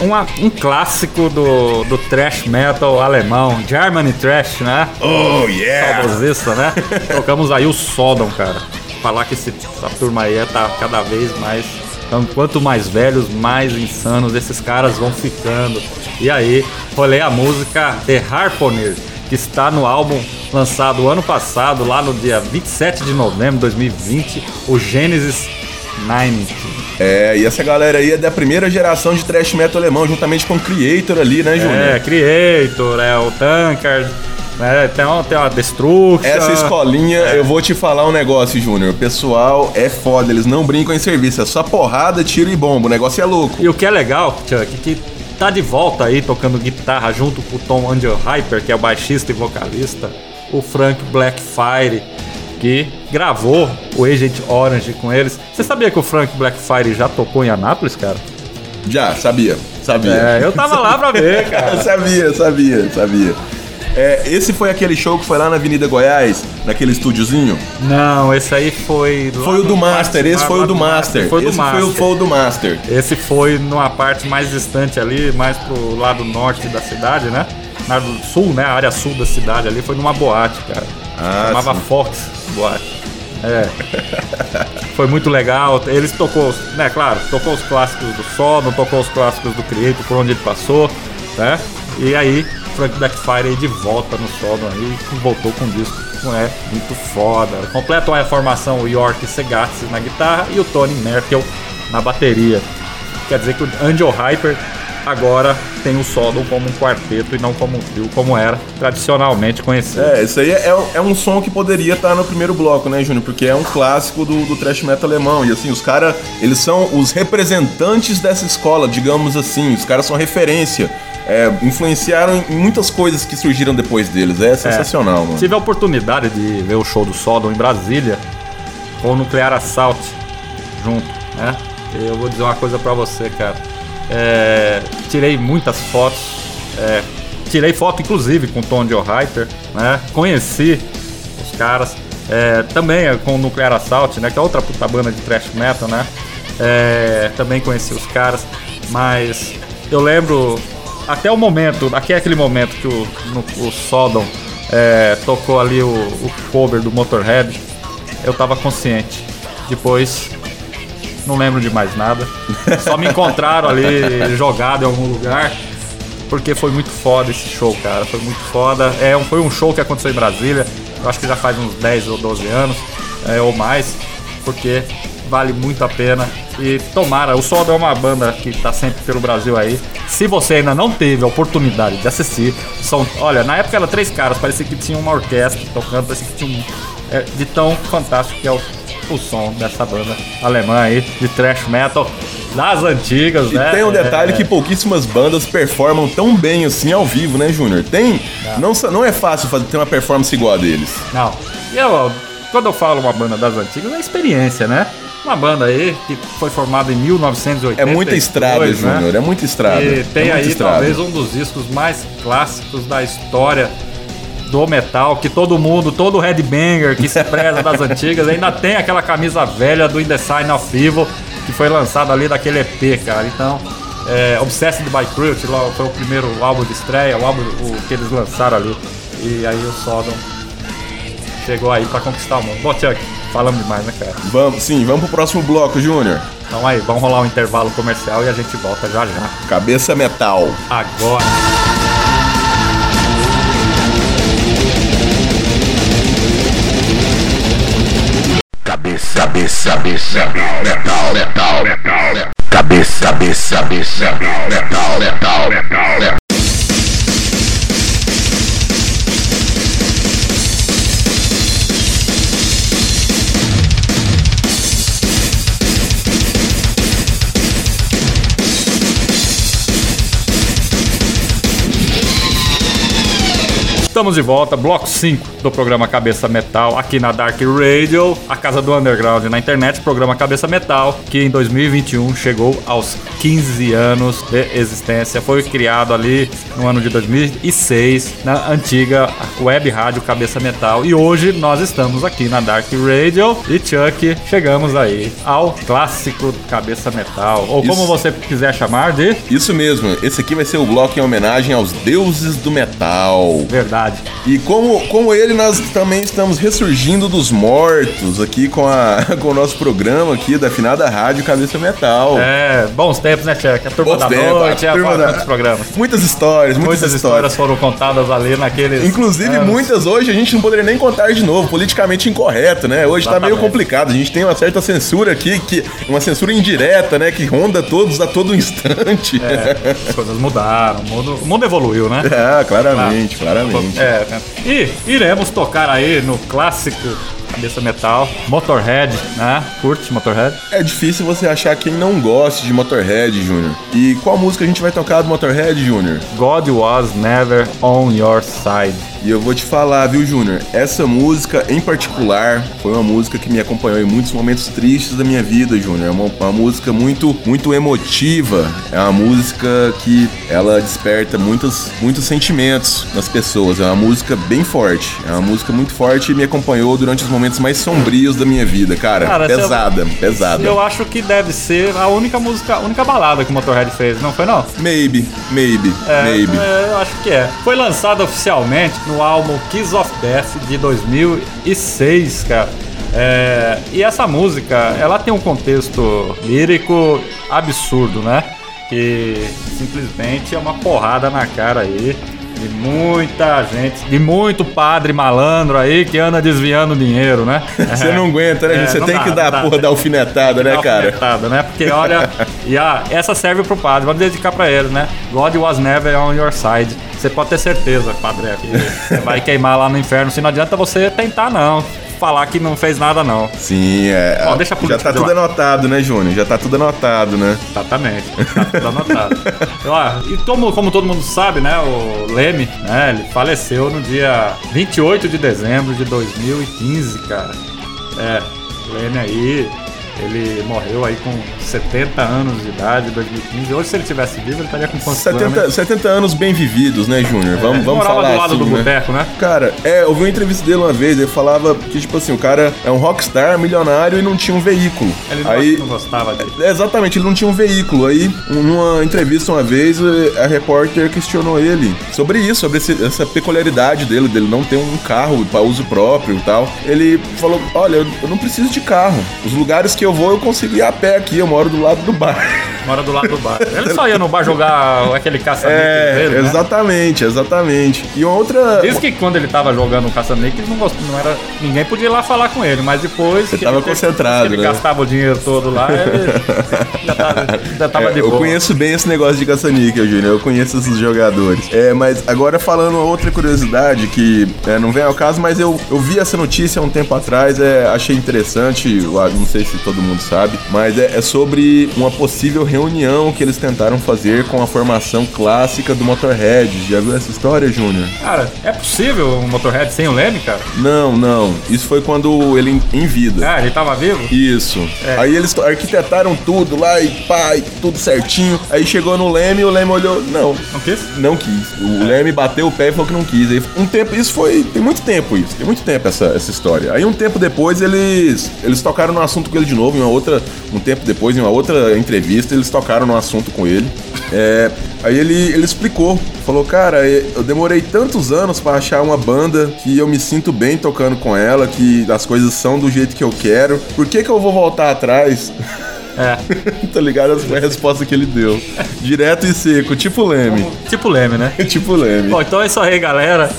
uma- um clássico do, do thrash metal alemão, Germany Thrash, né? Oh, yeah! Saudosista, né? Tocamos aí o Sodom, cara. Falar que esse- essa turma aí tá cada vez mais. Então, quanto mais velhos, mais insanos esses caras vão ficando. E aí, rolei a música The Harponer, que está no álbum lançado ano passado, lá no dia 27 de novembro de 2020, o Genesis 90. É, e essa galera aí é da primeira geração de thrash metal alemão, juntamente com o Creator ali, né, Júnior? É, Creator, é o Tankard, né? Tem, uma- tem uma Destruction. Essa escolinha, eu vou te falar um negócio, Júnior. O pessoal é foda, eles não brincam em serviço. É só porrada, tiro e bomba. O negócio é louco. E o que é legal, Chuck, que tá de volta aí tocando guitarra junto com o Tom Angel Hyper, que é o baixista e vocalista, o Frank Blackfire, que gravou o Agent Orange com eles. Você sabia que o Frank Blackfire já tocou em Anápolis, cara? Já, sabia, sabia. É, eu tava lá pra ver, cara. sabia, sabia, sabia. É, esse foi aquele show que foi lá na Avenida Goiás, naquele estúdiozinho? Não, esse aí foi. Foi o do Master, parte- esse foi o do Master. Foi do esse Master. foi o, foi do Master. Esse foi numa parte mais distante ali, mais pro lado norte da cidade, né? Na sul, né? A área sul da cidade ali, foi numa boate, cara. Ah, Chamava sim. Fox Boate. É. foi muito legal. Eles tocou, né, claro, tocou os clássicos do Sodom, tocou os clássicos do Creator, por onde ele passou, né? E aí, Frank Blackfire aí de volta no Sodom aí, voltou com o disco. É muito foda. Completam a formação o York Segatse na guitarra e o Tony Merkel na bateria. Quer dizer que o Angel Hyper agora tem o Sodom como um quarteto e não como um trio, como era tradicionalmente conhecido. É, isso aí é, é um som que poderia estar no primeiro bloco, né, Júnior? Porque é um clássico do, do thrash metal alemão. E assim, os caras, eles são os representantes dessa escola, digamos assim. Os caras são referência. É, influenciaram em muitas coisas que surgiram depois deles. É sensacional, mano. Tive a oportunidade de ver o show do Sodom em Brasília com o Nuclear Assault junto, né? Eu vou dizer uma coisa pra você, cara. É, tirei muitas fotos, é, tirei foto inclusive com o Tom Joe-Hyper, né? Conheci os caras, é, também é com o Nuclear Assault, né? Que é outra puta banda de thrash metal, né? É, também conheci os caras, mas eu lembro até o momento, até aquele momento que o, no- o Sodom é, tocou ali o, o cover do Motorhead, eu tava consciente. Depois, não lembro de mais nada. Só me encontraram ali jogado em algum lugar. Porque foi muito foda esse show, cara. Foi muito foda. É, foi um show que aconteceu em Brasília. Eu acho que já faz uns 10 ou 12 anos, é, ou mais. Porque vale muito a pena. E tomara, o Soda é uma banda que tá sempre pelo Brasil aí. Se você ainda não teve a oportunidade de assistir, são. Olha, na época era três caras, parecia que tinha uma orquestra tocando, parecia que tinha um. é, de tão fantástico que é o, o som dessa banda alemã aí, de thrash metal das antigas, E né? tem um detalhe É, que pouquíssimas bandas performam tão bem assim ao vivo, né, Júnior? Tem. Não, sa- não é fácil fazer, ter uma performance igual a deles. Não. E eu, quando eu falo uma banda das antigas, é experiência, né? Uma banda aí que foi formada em 1980. É muita estrada, Júnior. É muita estrada. E é tem muita aí estrada. talvez um dos discos mais clássicos da história do metal, que todo mundo, todo headbanger que se preza das antigas, ainda tem aquela camisa velha do In The Sign of Evil, que foi lançado ali daquele EP, cara. Então, é, Obsessed by Cruelty foi o primeiro álbum de estreia, o álbum o, que eles lançaram ali. E aí o Sodom chegou aí pra conquistar o mundo. Bom, Chuck, falamos demais, né, cara? Vamos, sim, vamos pro próximo bloco, Júnior. Então aí, vamos rolar um intervalo comercial e a gente volta já já. Cabeça metal. Agora. Cabeça, cabeça, cabeça, metal, metal, metal, metal. Cabeça, cabeça, cabeça, metal, metal, metal, Estamos de volta, bloco 5 do programa Cabeça Metal, aqui na Dark Radio, a casa do underground na internet, programa Cabeça Metal, que em 2021 chegou aos 15 anos de existência. Foi criado ali no ano de 2006, na antiga web rádio Cabeça Metal. E hoje nós estamos aqui na Dark Radio e Chuck, chegamos aí ao clássico Cabeça Metal, ou como Isso. você quiser chamar de Isso mesmo, esse aqui vai ser o bloco em homenagem aos deuses do metal. verdade. E como, como ele, nós também estamos ressurgindo dos mortos aqui com, a, com o nosso programa aqui da finada Rádio Cabeça Metal. É, bons tempos, né, Chuck? A turma Bons da tempos, noite, a turma turma da- muitos programas. Muitas histórias, muitas, Muitas histórias foram contadas ali naqueles. Inclusive, anos. muitas hoje a gente não poderia nem contar de novo, politicamente incorreto, né? Hoje tá meio Exatamente. complicado. A gente tem uma certa censura aqui, que uma censura indireta, né? Que ronda todos a todo instante. É, as coisas mudaram, o mundo, o mundo evoluiu, né? Ah, claramente, claramente. É? E iremos tocar aí no clássico Cabeça Metal, Motorhead, né? Curte Motorhead? É difícil você achar quem não goste de Motorhead, Júnior. E qual música a gente vai tocar do Motorhead, Júnior? God was never on your side. E eu vou te falar, viu, Júnior? Essa música em particular foi uma música que me acompanhou em muitos momentos tristes da minha vida, Júnior. É uma, uma música muito, muito emotiva. É uma música que ela desperta muitos, muitos sentimentos nas pessoas. É uma música bem forte. É uma música muito forte e me acompanhou durante os momentos mais sombrios da minha vida, cara. Cara, se eu- pesada, pesada. Eu acho que deve ser a única música, a única balada que o Motorhead fez, não foi não? Maybe, maybe, É, maybe. é, eu acho que é. Foi lançada oficialmente no álbum Kiss of Death de 2006, cara. É, e essa música, ela tem um contexto lírico absurdo, né? Que simplesmente é uma porrada na cara aí de muita gente, de muito padre malandro aí que anda desviando dinheiro, né? Você não aguenta, né? É, Você tem dá, que dar dá. a porra da alfinetada, né, cara? alfinetada, né? Porque olha, e a, essa serve pro padre, vamos dedicar pra ele, né? God was never on your side. Você pode ter certeza, padre, que você vai queimar lá no inferno. Se não adianta você tentar, não. Falar que não fez nada, não. Sim, é. Ó, deixa já tá tudo lado. anotado, né, Júnior? Já tá tudo anotado, né? Exatamente. Tá tudo anotado. Ó, e como, como todo mundo sabe, né? O Leme, né? Ele faleceu no dia 28 de dezembro de 2015, cara. É, o Leme aí, ele morreu aí com 70 anos de idade, em 2015. Hoje, se ele tivesse vivo, ele estaria com quantos anos? 70, 70 anos bem vividos, né, Júnior? Vamos, Ele vamos falar do lado assim, do né? boteco, né? Cara, é, eu vi uma entrevista dele uma vez, ele falava que, tipo assim, o cara é um rockstar, milionário e não tinha um veículo. Ele não, Aí, não gostava dele. É, Exatamente, ele não tinha um veículo. Aí, numa entrevista uma vez, eh, a repórter questionou ele sobre isso, sobre esse- essa peculiaridade dele, dele não ter um carro para uso próprio e tal. Ele falou: Olha, eu não preciso de carro. Os lugares que eu vou, eu consigo ir a pé aqui, eu moro do lado do bar. Mora do lado do bar. Ele só ia no bar jogar aquele caça É, dele, né? exatamente, exatamente. E outra. Diz que quando ele tava jogando o caça-níqueis, não, gost- não era. Ninguém podia ir lá falar com ele, mas depois. que tava ele teve- concentrado, que ele né? gastava o dinheiro todo lá, ele já tava, já tava É, de eu boa. conheço bem esse negócio de caça-níquel, Júnior. Eu conheço esses jogadores. É, mas agora falando outra curiosidade que é, não vem ao caso, mas eu, eu vi essa notícia há um tempo atrás, é, achei interessante, eu não sei se todo mundo sabe, mas é, é sobre uma possível reunião que eles tentaram fazer com a formação clássica do Motorhead. Já viu essa história, Júnior? Cara, é possível um Motorhead sem o Leme, cara? Não, não. Isso foi quando ele em, em vida. Ah, ele tava vivo? Isso. É. Aí eles arquitetaram tudo lá e pá, e tudo certinho. Aí chegou no Leme e o Leme olhou, não, Não quis? não quis. O Leme bateu o pé e falou que não quis. Aí um tempo, isso foi, tem muito tempo isso, tem muito tempo essa, essa história. Aí um tempo depois eles eles tocaram no assunto com ele de novo, em uma outra, um tempo depois em uma outra entrevista eles tocaram no assunto com ele. É, aí ele, ele explicou, falou, cara, eu demorei tantos anos pra achar uma banda que eu me sinto bem tocando com ela, que as coisas são do jeito que eu quero. Por que que eu vou voltar atrás? É. tá ligado? Essa foi a resposta que ele deu. Direto e seco, tipo Leme. Tipo Leme, né? tipo Leme. Bom, então é isso aí, galera.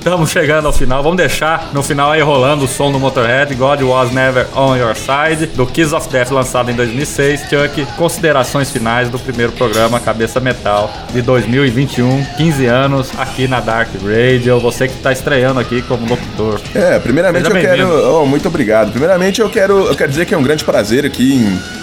Estamos chegando ao final. Vamos deixar no final aí rolando o som do Motorhead, God Was Never On Your Side, do Kiss of Death, lançado em 2006. Chuck, considerações finais do primeiro programa Cabeça Metal de 2021. 15 anos aqui na Dark Radio. Você que está estreando aqui como locutor. É, primeiramente Seja eu quero. Oh, muito obrigado. Primeiramente eu quero, eu quero dizer que é um grande prazer aqui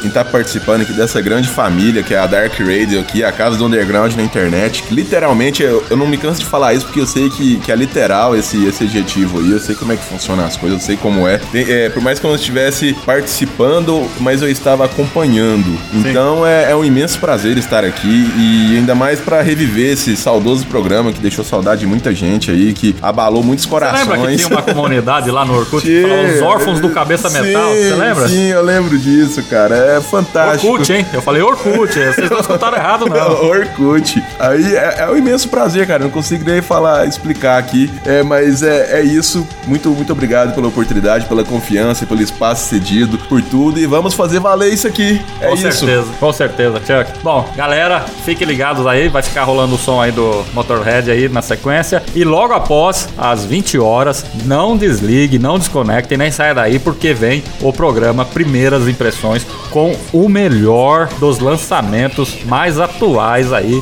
em estar participando aqui dessa grande família que é a Dark Radio aqui, a casa do underground na internet. Literalmente, eu, eu não me canso de falar isso porque eu sei que, que é literal esse, esse adjetivo aí. Eu sei como é que funcionam as coisas, eu sei como é. Tem- é, por mais que eu não estivesse participando, mas eu estava acompanhando. Então é, é um imenso prazer estar aqui e ainda mais pra reviver esse saudoso programa que deixou saudade de muita gente aí, que abalou muitos Você corações. lembra que tinha uma comunidade lá no Orkut que falava os órfãos do Cabeça Sim, Metal? Você lembra? Sim, eu lembro disso, cara. É fantástico. Orkut, hein? Eu falei Orkut, vocês não escutaram errado, não. Orkut. Aí é, é um imenso prazer, cara. Não consigo nem falar, explicar aqui. É, mas é, é isso. Muito, muito obrigado pela oportunidade, pela confiança, pelo espaço cedido, por tudo. E vamos fazer valer isso aqui. É com isso. certeza, com certeza, Chuck. Bom, galera, fiquem ligados aí, vai ficar rolando o som aí do Motorhead aí na sequência. E logo após, às 20 horas, não desligue, não desconecte, nem saia daí, porque vem o programa Primeiras Impressões com o melhor dos lançamentos mais atuais aí.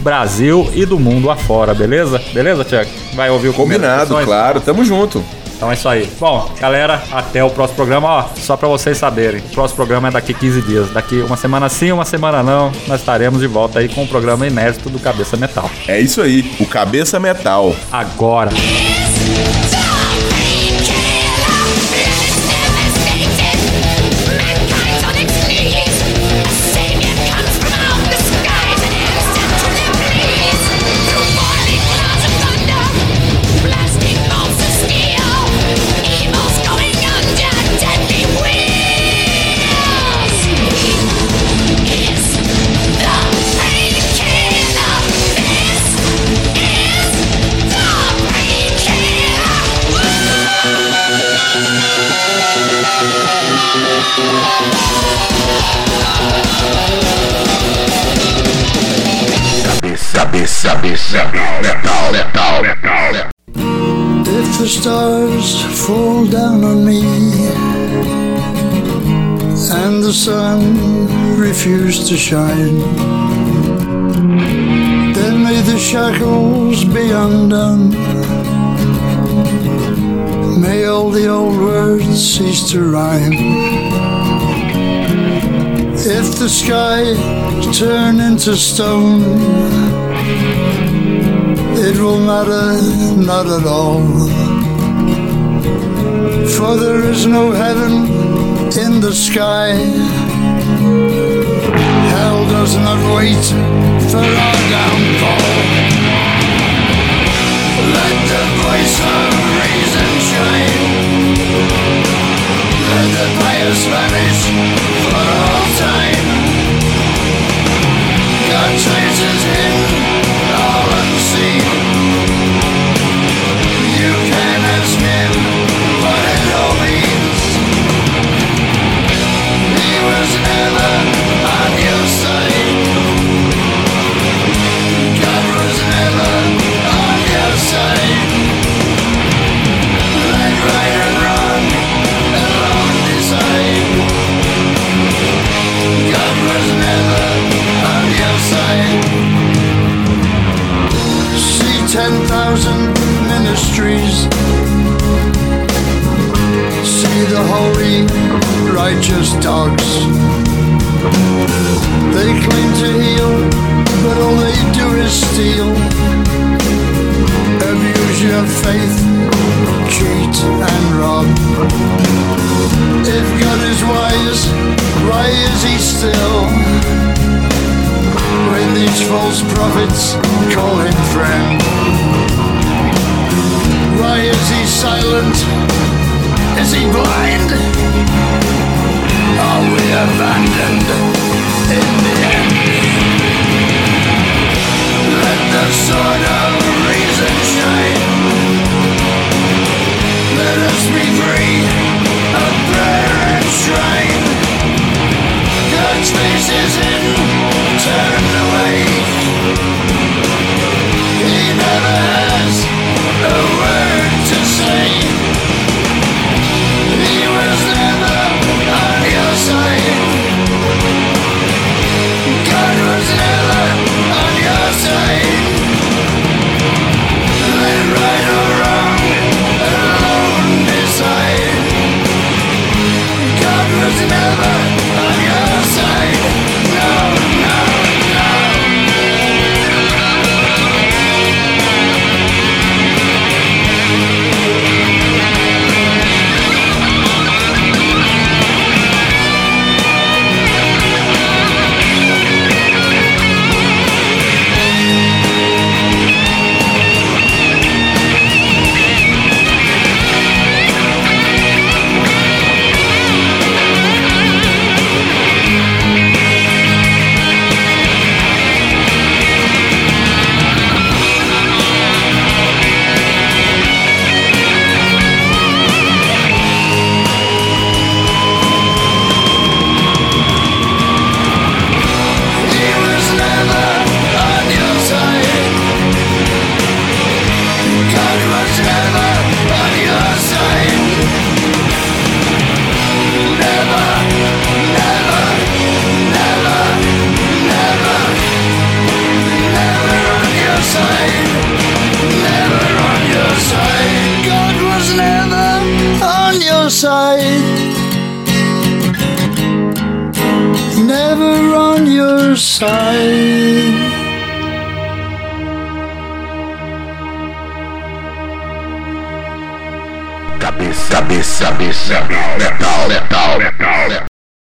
Brasil e do mundo afora, beleza? Beleza, Chuck? Vai ouvir o Combinado, claro. Tamo junto. Então é isso aí. Bom, galera, até o próximo programa. Ó, só pra vocês saberem, o próximo programa é daqui 15 dias. Daqui uma semana sim, uma semana não, nós estaremos de volta aí com o programa inédito do Cabeça Metal. É isso aí. O Cabeça Metal. Agora. If the stars fall down on me and the sun refuses to shine, then may the shackles be undone. May all the old words cease to rhyme. If the sky turn into stone it will matter not at all. For there is no heaven in the sky. Hell does not wait for our downfall. Let the voice of reason shine. Let the bias vanish for all time. God traces him.